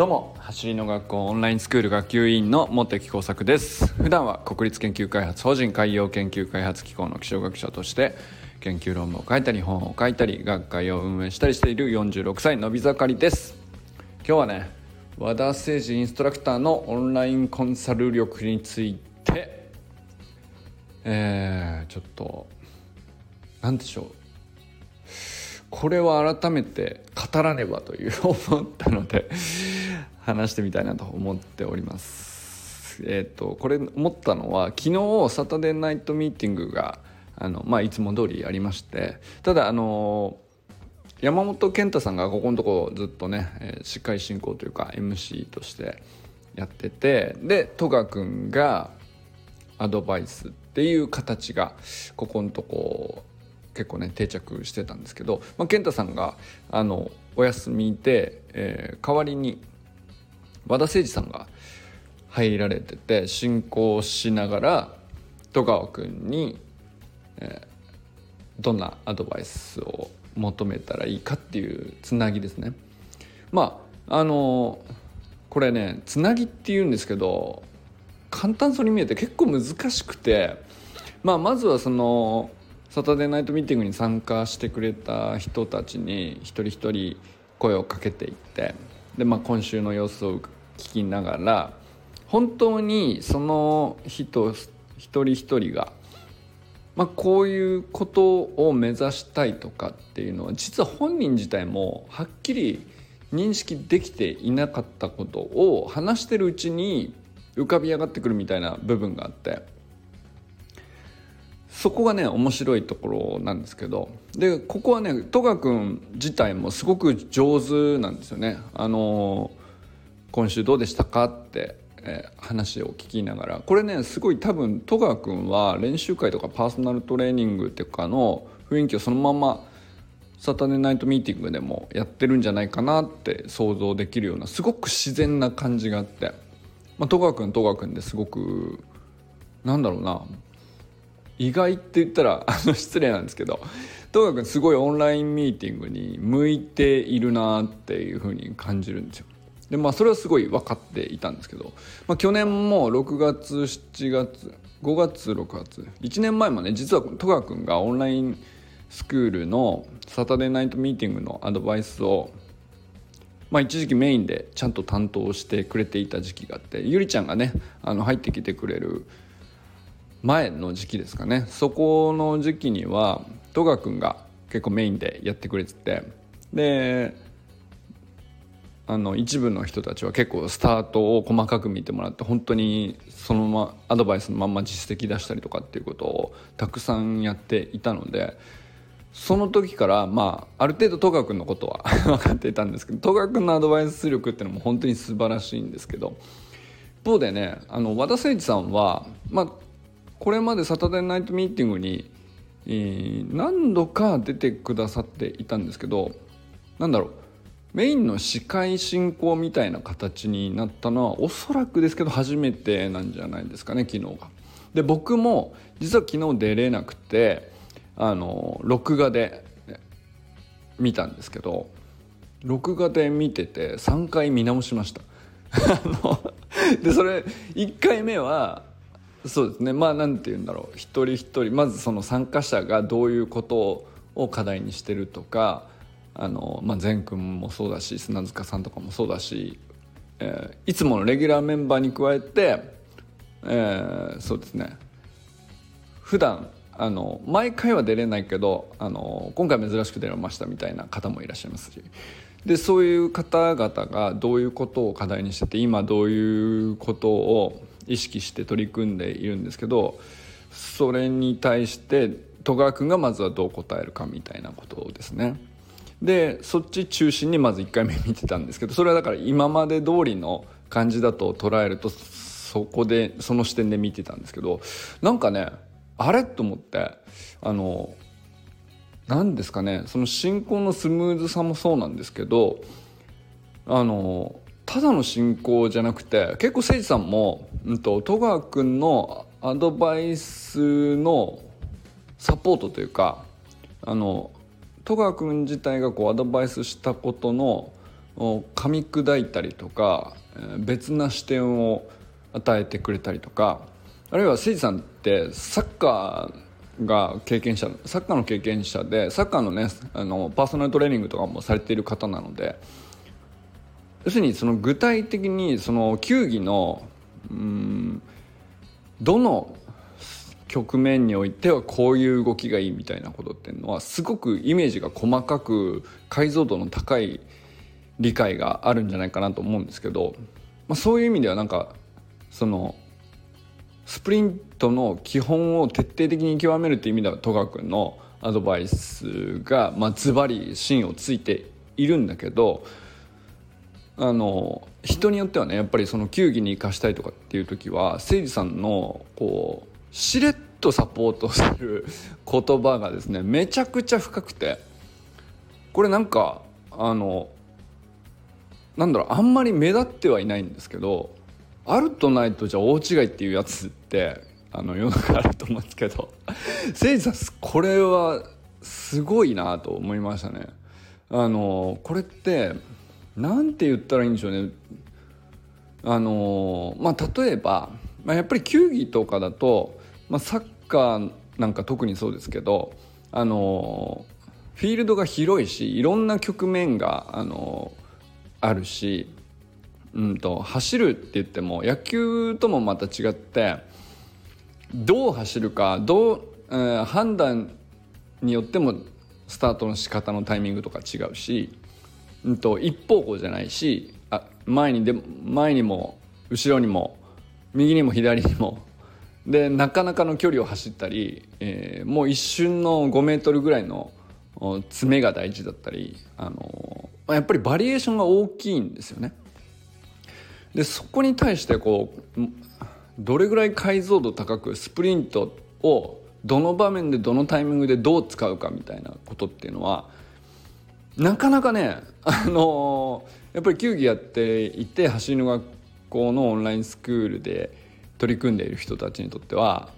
どうも走りの学校オンラインスクール学級委員の茂木耕作です。普段は国立研究開発法人海洋研究開発機構の気象学者として研究論文を書いたり本を書いたり学会を運営したりしている46歳のび盛りです。今日はね和田誠司インストラクターのオンラインコンサル力についてえー、ちょっと何でしょう。これは改めて語らねばという思ったので話してみたいなと思っております。えっ、ー、とこれ思ったのは昨日サタデーナイトミーティングがあの、まあ、いつも通りやりましてただあの山本健太さんがここのとこずっとね、えー、司会進行というか MC としてやっててで戸川君がアドバイスっていう形がここのとこ結構ね定着してたんですけど、まあ、健太さんがあのお休みで、えー、代わりに和田誠司さんが入られてて進行しながら戸川君に、えー、どんなアドバイスを求めたらいいかっていうつなぎですね。まああのこれねつなぎっていうんですけど簡単そうに見えて結構難しくて、まあ、まずはそのサタデーナイトミーティングに参加してくれた人たちに一人一人声をかけていってで、まあ、今週の様子を聞きながら本当にその人一人一人が、まあ、こういうことを目指したいとかっていうのは実は本人自体もはっきり認識できていなかったことを話してるうちに浮かび上がってくるみたいな部分があって。そこがね面白いところなんですけど。でここはね戸川君自体もすごく上手なんですよね。あの今週どうでしたかって、えー、話を聞きながら。これねすごい多分戸川君は練習会とかパーソナルトレーニングっていうかの雰囲気をそのままサタデーナイトミーティングでもやってるんじゃないかなって想像できるようなすごく自然な感じがあって、まあ、戸川君戸川君ですごくなんだろうな。意外って言ったら あの失礼なんですけどとにかくすごいオンラインミーティングに向いているなっていうふうに感じるんですよ。でまあそれはすごい分かっていたんですけど、まあ、去年も6月7月5月6月1年前もね実は戸川君がオンラインスクールのサタデーナイトミーティングのアドバイスをまあ、一時期メインでちゃんと担当してくれていた時期があってゆりちゃんがねあの入ってきてくれる前の時期ですかね。そこの時期には戸川君が結構メインでやってくれてて。であの一部の人たちは結構スタートを細かく見てもらって本当にそのままアドバイスのまんま実績出したりとかっていうことをたくさんやっていたのでその時からまあある程度戸川君のことは 分かっていたんですけど戸川君のアドバイス力っていうのも本当に素晴らしいんですけど一方でねあの和田誠一さんはまあこれまでサタデーナイトミーティングに、えー、何度か出てくださっていたんですけどなんだろうメインの司会進行みたいな形になったのはおそらくですけど初めてなんじゃないですかね昨日が。で僕も実は昨日出れなくてあの録画で見たんですけど録画で見てて3回見直しました。でそれ1回目はそうですね。まあ何て言うんだろう。一人一人まずその参加者がどういうことを課題にしてるとかあの、まあ、善くんもそうだし砂塚さんとかもそうだし、えー、いつものレギュラーメンバーに加えて、えー、そうですね。普段あの毎回は出れないけどあの今回珍しく出れましたみたいな方もいらっしゃいますし。でそういう方々がどういうことを課題にしてて今どういうことを意識して取り組んでいるんですけどそれに対して戸川君がまずはどう答えるかみたいなことですね。でそっち中心にまず1回目見てたんですけどそれはだから今まで通りの感じだと捉えるとそこでその視点で見てたんですけどなんかねあれと思ってあの何ですかねその進行のスムーズさもそうなんですけどあのただの進行じゃなくて結構誠司さんも、うんと、戸川君のアドバイスのサポートというかあの戸川君自体がこうアドバイスしたことの噛み砕いたりとか別な視点を与えてくれたりとかあるいは誠司さんってサッカーが経験者サッカーの経験者でサッカーのねあのパーソナルトレーニングとかもされている方なので要するにその具体的にその球技のうんどの局面においてはこういう動きがいいみたいなことっていうのはすごくイメージが細かく解像度の高い理解があるんじゃないかなと思うんですけど、まあ、そういう意味ではなんかそのスプリントの基本を徹底的に極めるっていう意味では戸川君のアドバイスが、まあ、ズバリ芯をついているんだけどあの人によってはねやっぱりその球技に生かしたいとかっていう時は誠司さんのこうしれっとサポートする 言葉がですねめちゃくちゃ深くてこれなんかあのなんだろうあんまり目立ってはいないんですけどあるとないとじゃあ大違いっていうやつってあの世の中あると思うんですけど 誠司さんこれはすごいなと思いましたね。あのこれって何て言ったらいいんでしょうね。あのまあ例えば、まあ、やっぱり球技とかだと、まあ、サッカーなんか特にそうですけどあのフィールドが広いしいろんな局面があのあるし、うんと、走るって言っても野球ともまた違ってどう走るかどう、えー、判断によってもスタートの仕方のタイミングとか違うしうんと、一方向じゃないしあ前にで前にも後ろにも右にも左にもでなかなかの距離を走ったり、えー、もう一瞬の5メートルぐらいの詰めが大事だったり、あのー、やっぱりバリエーションが大きいんですよね。でそこに対してこうどれぐらい解像度高くスプリントをどの場面でどのタイミングでどう使うかみたいなことっていうのはなかなかねあのー、やっぱり球技やっていて走りの学校のオンラインスクールで取り組んでいる人たちにとっては、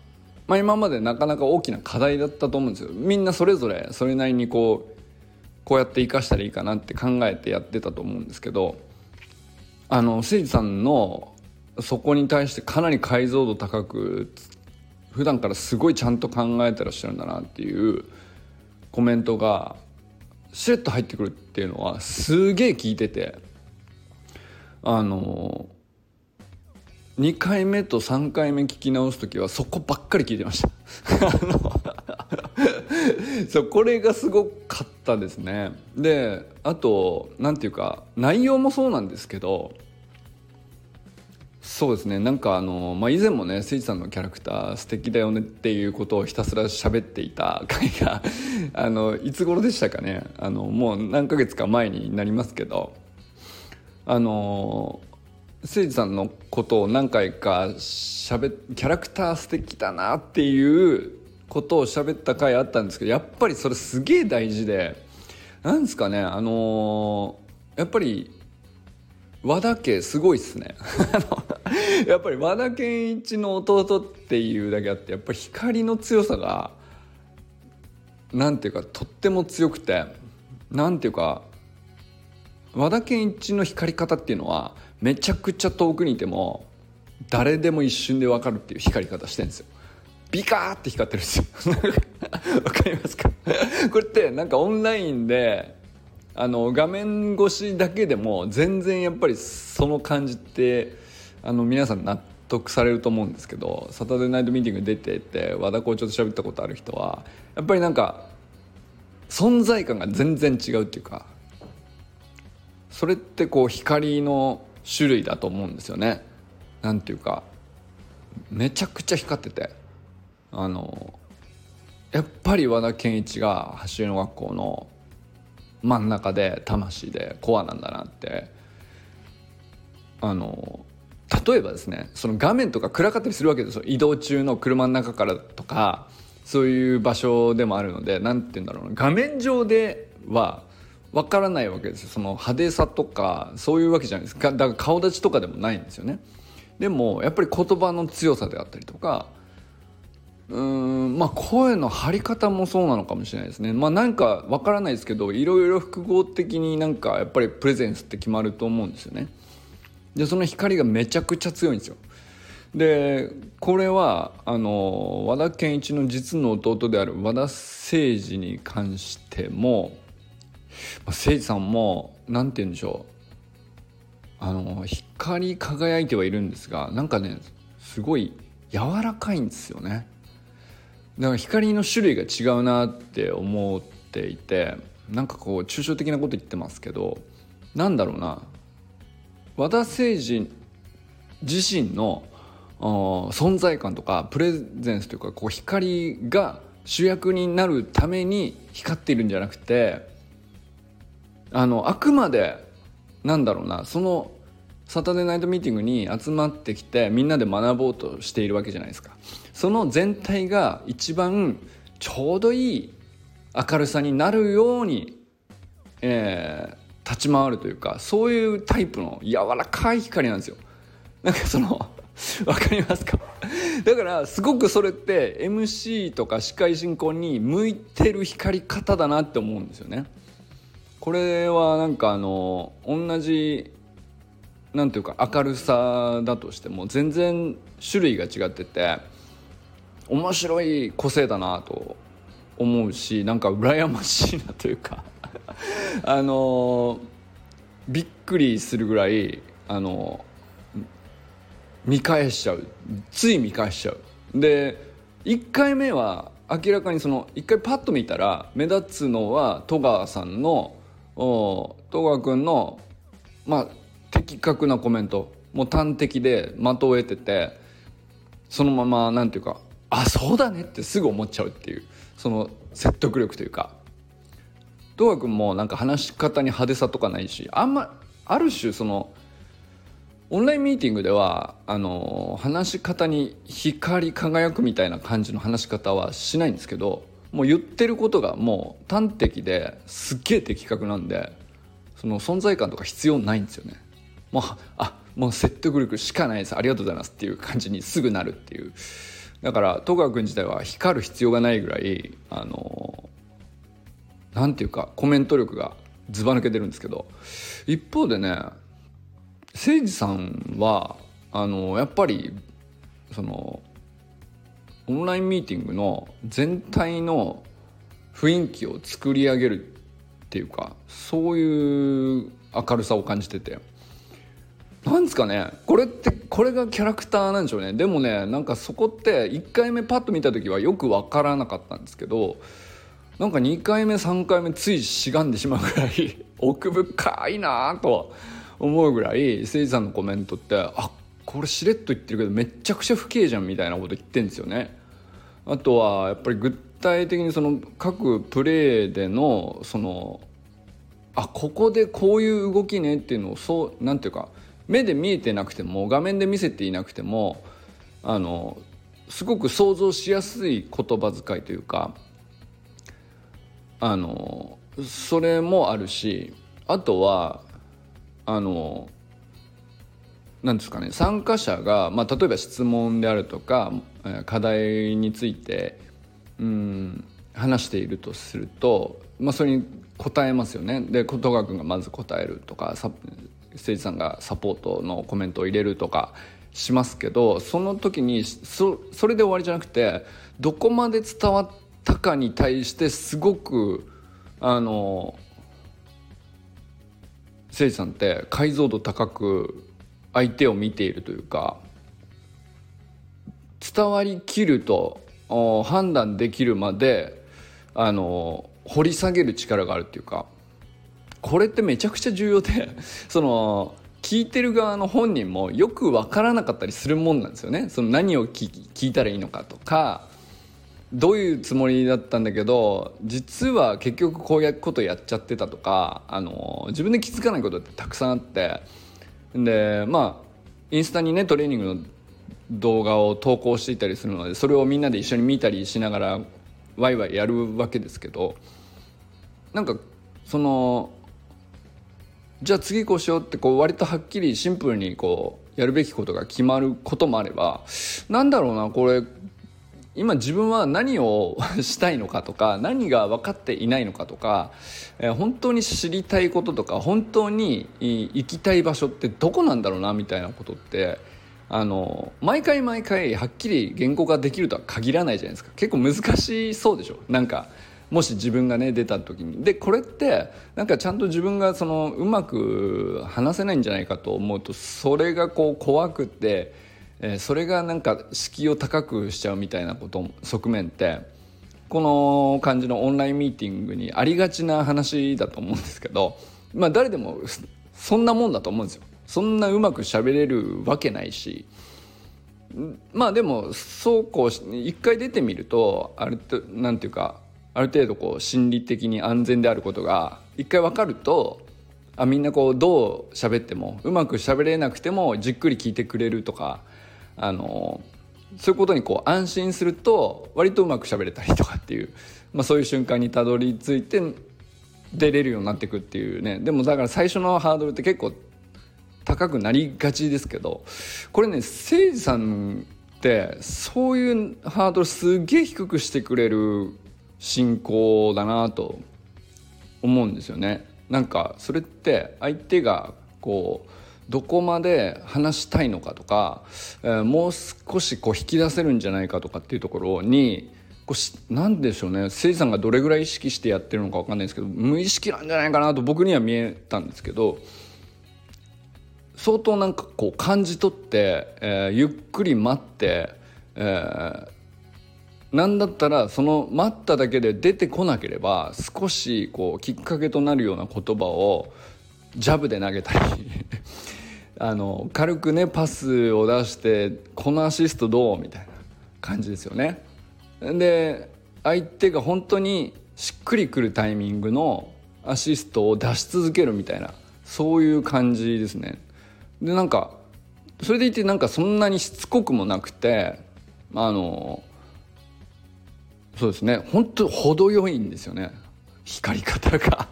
まあ、今までなかなか大きな課題だったと思うんですよ。みんなそれぞれそれなりにこうこうやって生かしたらいいかなって考えてやってたと思うんですけどあの誠司さんのそこに対してかなり解像度高く普段からすごいちゃんと考えてらっしゃるんだなっていうコメントがシュッと入ってくるっていうのはすげえ聞いててあの2回目と3回目聞き直す時はそこばっかり聞いてました。そうこれがすごかったですね。であと何て言うか内容もそうなんですけどそうですね。なんかあの、まあ、以前もね誠司さんのキャラクター素敵だよねっていうことをひたすら喋っていた回が あのいつ頃でしたかね。あのもう何ヶ月か前になりますけど。あの誠司さんのことを何回かしゃべキャラクター素敵だなっていうことを喋った回あったんですけどやっぱりそれすげえ大事でなんですかねあのやっぱり和田家すごいっすね。やっぱり和田健一の弟っていうだけあってやっぱり光の強さがなんていうかとっても強くてなんていうか和田健一の光り方っていうのはめちゃくちゃ遠くにいても誰でも一瞬で分かるっていう光り方してるんですよ。ビカーって光ってるんですよ。わかりますか？これってなんかオンラインであの画面越しだけでも全然やっぱりその感じってあの皆さん納得されると思うんですけどサタデーナイトミーティング出てて和田校長と喋ったことある人はやっぱりなんか存在感が全然違うっていうかそれってこう光の種類だと思うんですよね。なんていうかめちゃくちゃ光っててあのやっぱり和田健一が走りの学校の真ん中で魂でコアなんだなって。あの例えばですねその画面とか暗かったりするわけですよ。移動中の車の中からとかそういう場所でもあるので何て言うんだろうな。画面上ではわからないわけですよ。その派手さとかそういうわけじゃないです。かだから顔立ちとかでもないんですよね。でもやっぱり言葉の強さであったりとかうんまあ声の張り方もそうなのかもしれないですね。まあなんかわからないですけどいろいろ複合的になんかやっぱりプレゼンスって決まると思うんですよね。でその光がめちゃくちゃ強いんですよ。でこれはあの和田健一の実の弟である和田誠二に関しても誠二さんも何て言うんでしょう。あの光り輝いてはいるんですがなんかねすごい柔らかいんですよね。だから光の種類が違うなって思っていてなんかこう抽象的なこと言ってますけどなんだろうな。和田誠二自身の存在感とかプレゼンスというかこう光が主役になるために光っているんじゃなくてあのあくまでなんだろうなそのサタデーナイトミーティングに集まってきてみんなで学ぼうとしているわけじゃないですか。その全体が一番ちょうどいい明るさになるように、えー、立ち回るというかそういうタイプの柔らかい光なんですよなんかその わかりますか？だからすごくそれって MC とか司会進行に向いてる光り方だなって思うんですよね。これはなんかあの同じなんていうか明るさだとしても全然種類が違ってて面白い個性だなと思うしなんか羨ましいなというか あのびっくりするぐらいあの見返しちゃう。つい見返しちゃう。で1回目は明らかにその1回パッと見たら目立つのは戸川さんの戸川君のまあ的確なコメント。もう端的で的を得ててそのままなんていうかあそうだねってすぐ思っちゃうっていうその説得力というか。戸川君もなんか話し方に派手さとかないしあんまある種そのオンラインミーティングではあの話し方に光り輝くみたいな感じの話し方はしないんですけどもう言ってることがもう端的ですっげえ的確なんでその存在感とか必要ないんですよね。もうあもう説得力しかないです。ありがとうございますっていう感じにすぐなるっていう。だから戸川君自体は光る必要がないぐらいあのなんていうかコメント力がずば抜けてるんですけど一方でね誠司さんはあのやっぱりそのオンラインミーティングの全体の雰囲気を作り上げるっていうかそういう明るさを感じてて。なんですかねこれってこれがキャラクターなんでしょうねでもねなんかそこって1回目パッと見た時はよく分からなかったんですけどなんか2回目3回目ついしがんでしまうぐらい 奥深いなと思うぐらい誠司さんのコメントってあこれしれっと言ってるけどめちゃくちゃ不敬じゃんみたいなこと言ってんですよね。あとはやっぱり具体的にその各プレーでのそのあここでこういう動きねっていうのをそうなんていうか目で見えてなくても画面で見せていなくてもあのすごく想像しやすい言葉遣いというかあのそれもあるしあとはあのなんですかね参加者が、まあ、例えば質問であるとか課題についてうん話しているとすると、まあ、それに答えますよね。で戸川君がまず答えるとか誠司さんがサポートのコメントを入れるとかしますけどその時にそそれで終わりじゃなくてどこまで伝わったかに対してすごくあの誠司さんって解像度高く相手を見ているというか伝わりきると判断できるまであの掘り下げる力があるっていうかこれってめちゃくちゃ重要で その聞いてる側の本人もよく分からなかったりするもんなんですよね。その何を聞いたらいいのかとかどういうつもりだったんだけど実は結局こういうことやっちゃってたとかあの自分で気づかないことってたくさんあってでまあインスタにねトレーニングの動画を投稿していたりするのでそれをみんなで一緒に見たりしながらワイワイやるわけですけどなんかそのじゃあ次こうしようってこう割とはっきりシンプルにこうやるべきことが決まることもあればなんだろうなこれ今自分は何をしたいのかとか何が分かっていないのかとか、えー、本当に知りたいこととか本当に行きたい場所ってどこなんだろうなみたいなことってあの毎回毎回はっきり言語化できるとは限らないじゃないですか。結構難しそうでしょ。なんかもし自分がね出た時にでこれってなんかちゃんと自分がそのうまく話せないんじゃないかと思うとそれがこう怖くて、えー、それがなんか敷居を高くしちゃうみたいなこと側面ってこの感じのオンラインミーティングにありがちな話だと思うんですけどまあ誰でもそんなもんだと思うんですよ。そんなうまく喋れるわけないしまあでもそうこう一回出てみるとあるとなんていうかある程度こう心理的に安全であることが一回分かるとあみんなこうどう喋ってもうまく喋れなくてもじっくり聞いてくれるとかあのそういうことにこう安心すると割とうまく喋れたりとかっていう、まあ、そういう瞬間にたどり着いて出れるようになっていくっていうね。でもだから最初のハードルって結構高くなりがちですけどこれね誠司さんってそういうハードルすげえ低くしてくれる信仰だなと思うんですよね。なんかそれって相手がこうどこまで話したいのかとか、えー、もう少しこう引き出せるんじゃないかとかっていうところにこうなんでしょうね誠司さんがどれぐらい意識してやってるのか分かんないですけど無意識なんじゃないかなと僕には見えたんですけど相当なんかこう感じ取って、えー、ゆっくり待って、えー、なんだったらその待っただけで出てこなければ少しこうきっかけとなるような言葉をジャブで投げたり あの軽くねパスを出して「このアシストどう?」みたいな感じですよね。で相手が本当にしっくりくるタイミングのアシストを出し続けるみたいなそういう感じですね。でなんかそれでいてなんかそんなにしつこくもなくてあのそうですね。本当程よいんですよね。光り方が。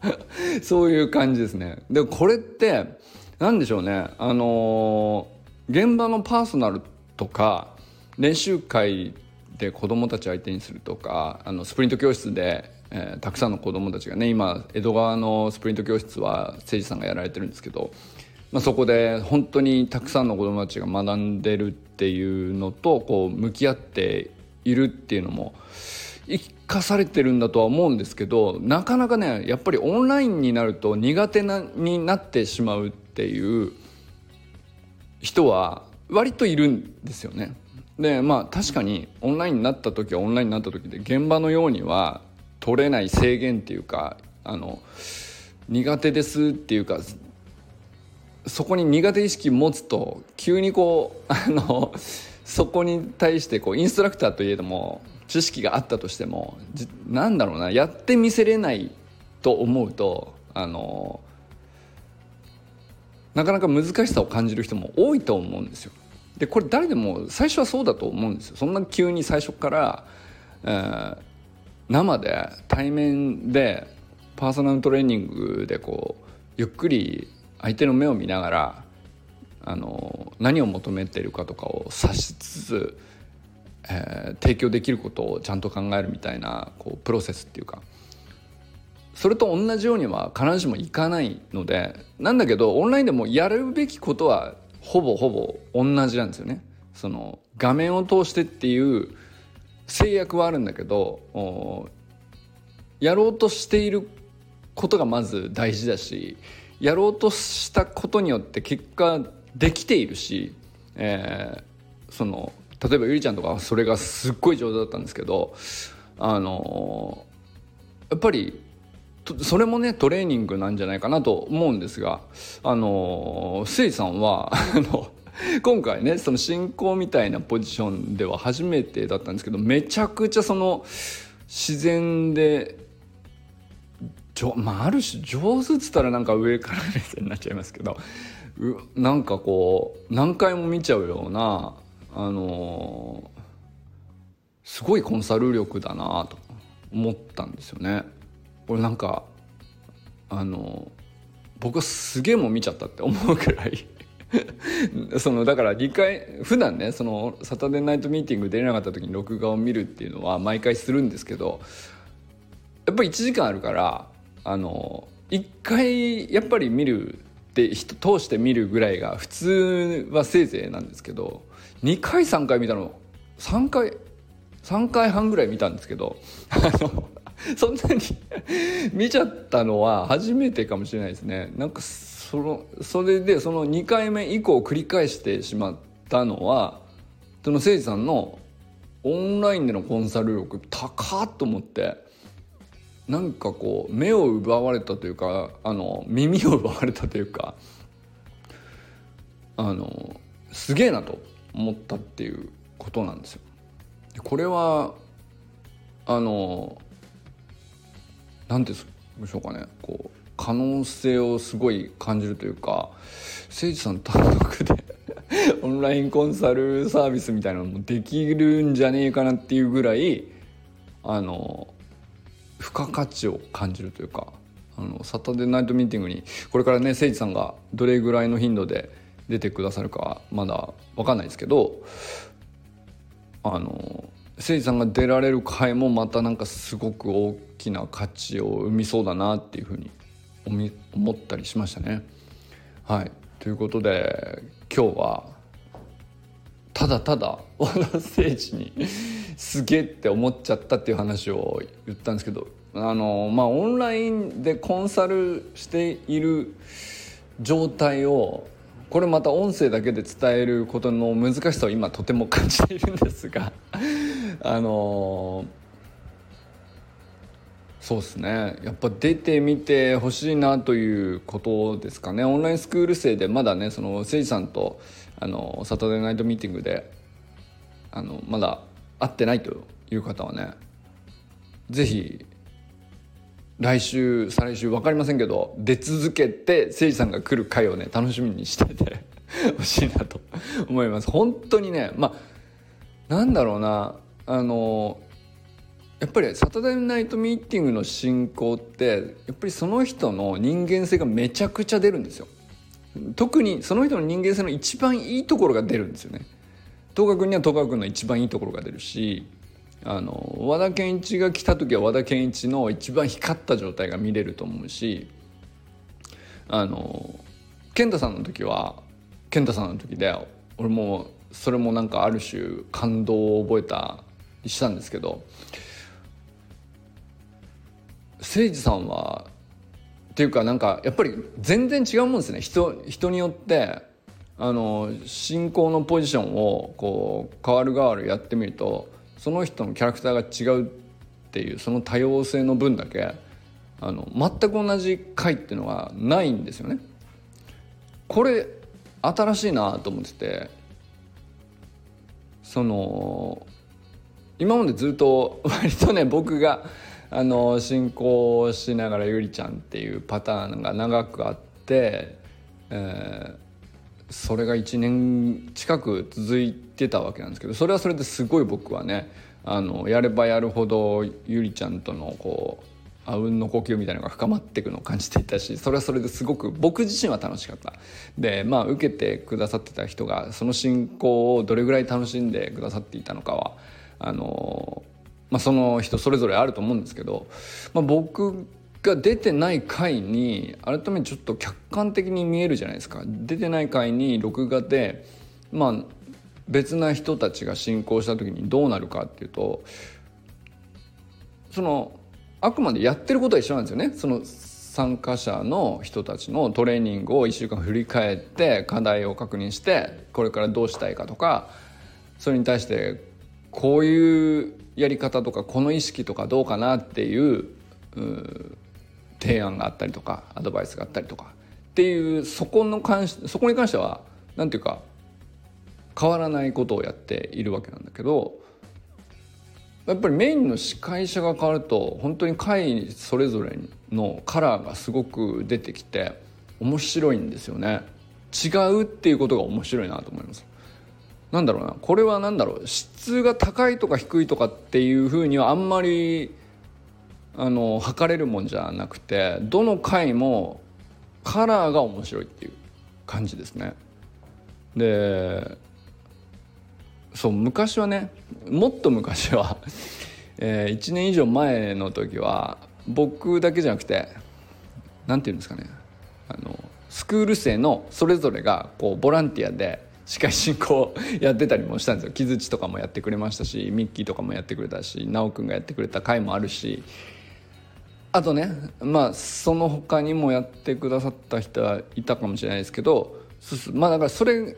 そういう感じですね。でこれって何でしょうね。あのー、現場のパーソナルとか練習会で子どもたち相手にするとかあのスプリント教室で、えー、たくさんの子どもたちがね今江戸川のスプリント教室は誠司さんがやられてるんですけど、まあ、そこで本当にたくさんの子どもたちが学んでるっていうのとこう向き合っているっていうのも生かされてるんだとは思うんですけどなかなかねやっぱりオンラインになると苦手なになってしまうっていう人は割といるんですよね。でまあ確かにオンラインになった時はオンラインになった時で現場のようには取れない制限っていうかあの苦手ですっていうかそこに苦手意識持つと急にこうあのそこに対してこうインストラクターといえども知識があったとしてもなんだろうなやってみせれないと思うとあのなかなか難しさを感じる人も多いと思うんですよ。でこれ誰でも最初はそうだと思うんですよ。そんな急に最初から、えー、生で対面でパーソナルトレーニングでこうゆっくり相手の目を見ながらあの何を求めてるかとかを察しつつ、えー、提供できることをちゃんと考えるみたいなこうプロセスっていうかそれと同じようには必ずしもいかないのでなんだけどオンラインでもやるべきことはほぼほぼ同じなんですよね。その画面を通してっていう制約はあるんだけどやろうとしていることがまず大事だしやろうとしたことによって結果できているし、えー、その例えばゆりちゃんとかそれがすっごい上手だったんですけどあのやっぱりそれもねトレーニングなんじゃないかなと思うんですがあのせいさんは 今回ねその進行みたいなポジションでは初めてだったんですけどめちゃくちゃその自然でまあある種上手っつったらなんか上から目線になっちゃいますけどなんかこう何回も見ちゃうようなあの、すごいコンサル力だなと思ったんですよね。これなんかあの、僕はすげえも見ちゃったって思うくらい そのだから2回普段ねそのサタデーナイトミーティング出れなかった時に録画を見るっていうのは毎回するんですけどやっぱり1時間あるからあの1回やっぱり見るって人通して見るぐらいが普通はせいぜいなんですけど2回3回見たの3回3回半ぐらい見たんですけどあの そんなに 見ちゃったのは初めてかもしれないですね。なんかそのそれでその2回目以降繰り返してしまったのはその誠司さんのオンラインでのコンサル力高っと思って。なんかこう目を奪われたというかあの耳を奪われたというかあのすげえなと思ったっていうことなんですよ。これはあの何て言うんでしょうかねこう可能性をすごい感じるというか誠司さん単独で オンラインコンサルサービスみたいなのもできるんじゃねえかなっていうぐらいあの付加価値を感じるというかあのサタデーナイトミーティングにこれからね誠司さんがどれぐらいの頻度で出てくださるかまだ分かんないですけどあの誠司さんが出られる回もまたなんかすごく大きな価値を生みそうだなっていうふうに思ったりしましたね。はいということで今日はただただ小田 誠司にすげえって思っちゃったっていう話を言ったんですけどあのまあオンラインでコンサルしている状態をこれまた音声だけで伝えることの難しさを今とても感じているんですが あのそうですね。やっぱ出てみてほしいなということですかね。オンラインスクール生でまだねその誠司さんとあのサタデーナイトミーティングであのまだ会ってないという方はね是非来週再来週分かりませんけど出続けて誠司さんが来る回をね楽しみにしてて ほしいなと思います。本当にねまあなんだろうなあのやっぱりサタデーナイトミーティングの進行ってやっぱりその人の人間性がめちゃくちゃ出るんですよ。特にその人の人間性の一番いいところが出るんですよね。東賀君には東賀君の一番いいところが出るしあの和田健一が来た時は和田健一の一番光った状態が見れると思うしあの健太さんの時は健太さんの時で俺もそれもなんかある種感動を覚えたりしたんですけど誠司さんはっていうかなんかやっぱり全然違うもんですね。人人によってあの進行のポジションをこう変わる変わるやってみるとその人のキャラクターが違うっていうその多様性の分だけあの全く同じ回っていうのがないんですよね。これ新しいなと思っててその今までずっと 割とね僕があの進行しながらゆりちゃんっていうパターンが長くあって、えー、それが1年近く続いてたわけなんですけどそれはそれですごい僕はねあのやればやるほどゆりちゃんとのこうあうんの呼吸みたいなのが深まっていくのを感じていたしそれはそれですごく僕自身は楽しかった。でまあ受けてくださってた人がその進行をどれぐらい楽しんでくださっていたのかはあのまあ、その人それぞれあると思うんですけど、まあ、僕が出てない回に改めてちょっと客観的に見えるじゃないですか。出てない回に録画でまあ別な人たちが進行した時にどうなるかっていうとそのあくまでやってることは一緒なんですよね。その参加者の人たちのトレーニングを1週間振り返って課題を確認してこれからどうしたいかとかそれに対してこういうやり方とかこの意識とかどうかなっていう提案があったりとかアドバイスがあったりとかっていうそこの関しそこに関しては何ていうか変わらないことをやっているわけなんだけどやっぱりメインの司会者が変わると本当に会それぞれのカラーがすごく出てきて面白いんですよね。違うっていうことが面白いなと思います。なんだろうな。これは何だろう。質が高いとか低いとかっていうふうにはあんまりあの測れるもんじゃなくてどの回もカラーが面白いっていう感じですね。でそう昔はねもっと昔は、えー、1年以上前の時は僕だけじゃなくて何て言うんですかねあのスクール生のそれぞれがこうボランティアで司会進行 やってたりもしたんですよ。木槌とかもやってくれましたしミッキーとかもやってくれたし奈くんがやってくれた回もあるし。あとねまあその他にもやってくださった人はいたかもしれないですけどまあだからそれ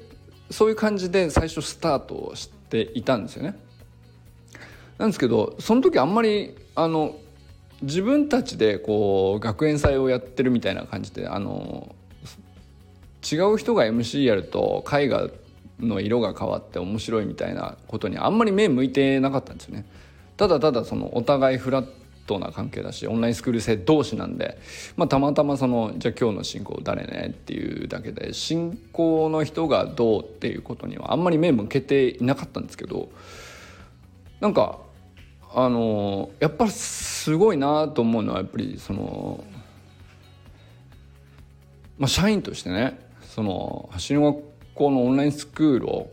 そういう感じで最初スタートをしていたんですよね。なんですけどその時あんまりあの自分たちでこう学園祭をやってるみたいな感じであの違う人が MC やると絵画の色が変わって面白いみたいなことにあんまり目向いてなかったんですよね。ただただそのお互いフラットな関係だしオンラインスクール生同士なんで、まあ、たまたまそのじゃあ今日の進行誰ねっていうだけで進行の人がどうっていうことにはあんまり目向けていなかったんですけどなんかあのやっぱりすごいなと思うのはやっぱりその、まあ、社員としてねその走り学校のオンラインスクールを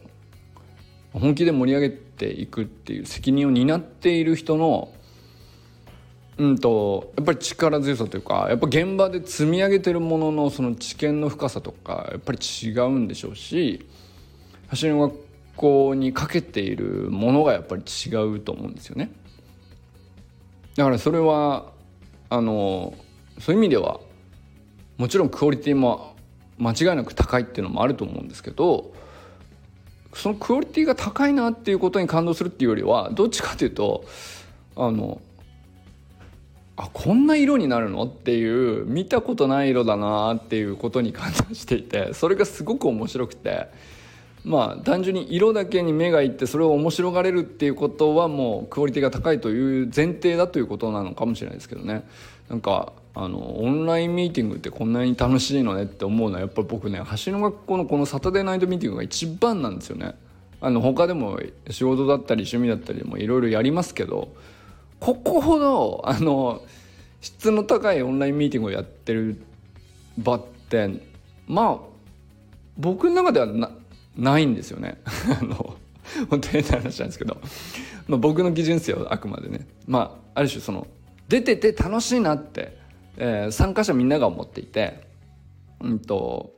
本気で盛り上げていくっていう責任を担っている人のうんとやっぱり力強さというかやっぱ現場で積み上げてるもののその知見の深さとかやっぱり違うんでしょうし走りの学校にかけているものがやっぱり違うと思うんですよね。だからそれはあのそういう意味ではもちろんクオリティも間違いなく高いっていうのもあると思うんですけどそのクオリティが高いなっていうことに感動するっていうよりはどっちかというとあのあこんな色になるの？っていう見たことない色だなっていうことに感動していて それがすごく面白くてまあ単純に色だけに目がいってそれを面白がれるっていうことはもうクオリティが高いという前提だということなのかもしれないですけどねなんかあのオンラインミーティングってこんなに楽しいのねって思うのはやっぱり僕ね橋の学校のこのサタデーナイトミーティングが一番なんですよね。あの他でも仕事だったり趣味だったりもいろいろやりますけどここほどあの質の高いオンラインミーティングをやってる場ってまあ僕の中ではなないんですよね。あの本当に変な話なんですけど、まあ、僕の基準ですよあくまでね。まあある種その出てて楽しいなって、えー、参加者みんなが思っていてうんと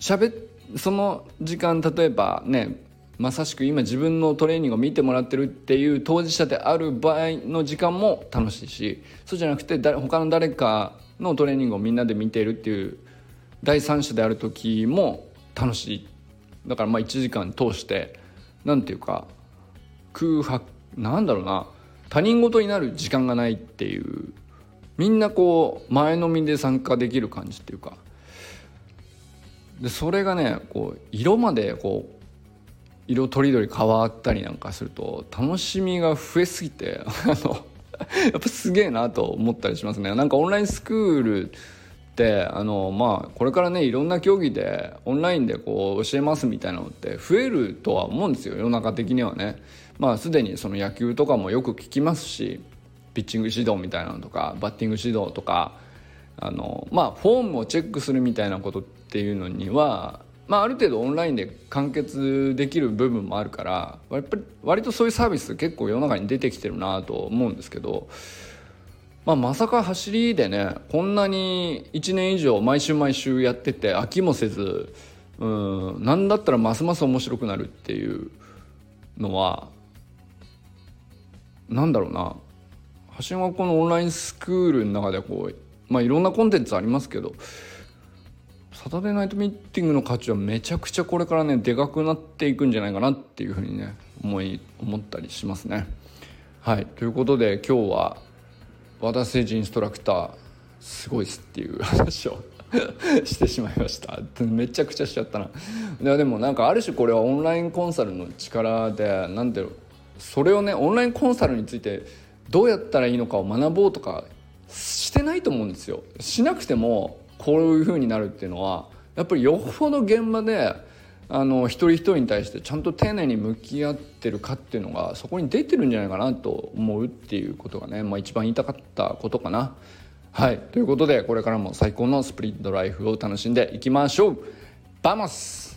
喋その時間例えばねまさしく今自分のトレーニングを見てもらってるっていう当事者である場合の時間も楽しいしそうじゃなくて他の誰かのトレーニングをみんなで見ているっていう第三者である時も楽しいだからまあ1時間通して何ていうか空白なんだろうな他人事になる時間がないっていうみんなこう前のみで参加できる感じっていうかでそれがねこう色までこう色とりどり変わったりなんかすると楽しみが増えすぎてあのやっぱすげえなと思ったりしますね。なんかオンラインスクールってあのまあこれからねいろんな競技でオンラインでこう教えますみたいなのって増えるとは思うんですよ世の中的にはね。まあすでにその野球とかもよく聞きますしピッチング指導みたいなのとかバッティング指導とかあのまあフォームをチェックするみたいなことっていうのにはまあ、ある程度オンラインで完結できる部分もあるからやっぱり割とそういうサービス結構世の中に出てきてるなと思うんですけど、まあ、まさか走りでねこんなに1年以上毎週毎週やってて飽きもせずうん何だったらますます面白くなるっていうのはなんだろうな。橋の学校のオンラインスクールの中でこう、まあ、いろんなコンテンツありますけどサタデーナイトミーティングの価値はめちゃくちゃこれからねでかくなっていくんじゃないかなっていうふうにね思い思ったりしますね。はい。ということで今日は和田誠治インストラクターすごいっすっていう話をしてしまいました。めちゃくちゃしちゃったな。いやでもなんかある種これはオンラインコンサルの力で何ていうそれをねオンラインコンサルについてどうやったらいいのかを学ぼうとかしてないと思うんですよ。しなくてもこういう風になるっていうのはやっぱりよほど現場であの一人一人に対してちゃんと丁寧に向き合ってるかっていうのがそこに出てるんじゃないかなと思うっていうことがね、まあ、一番言いたかったことかな。はいということでこれからも最高のスプリットライフを楽しんでいきましょう Vamos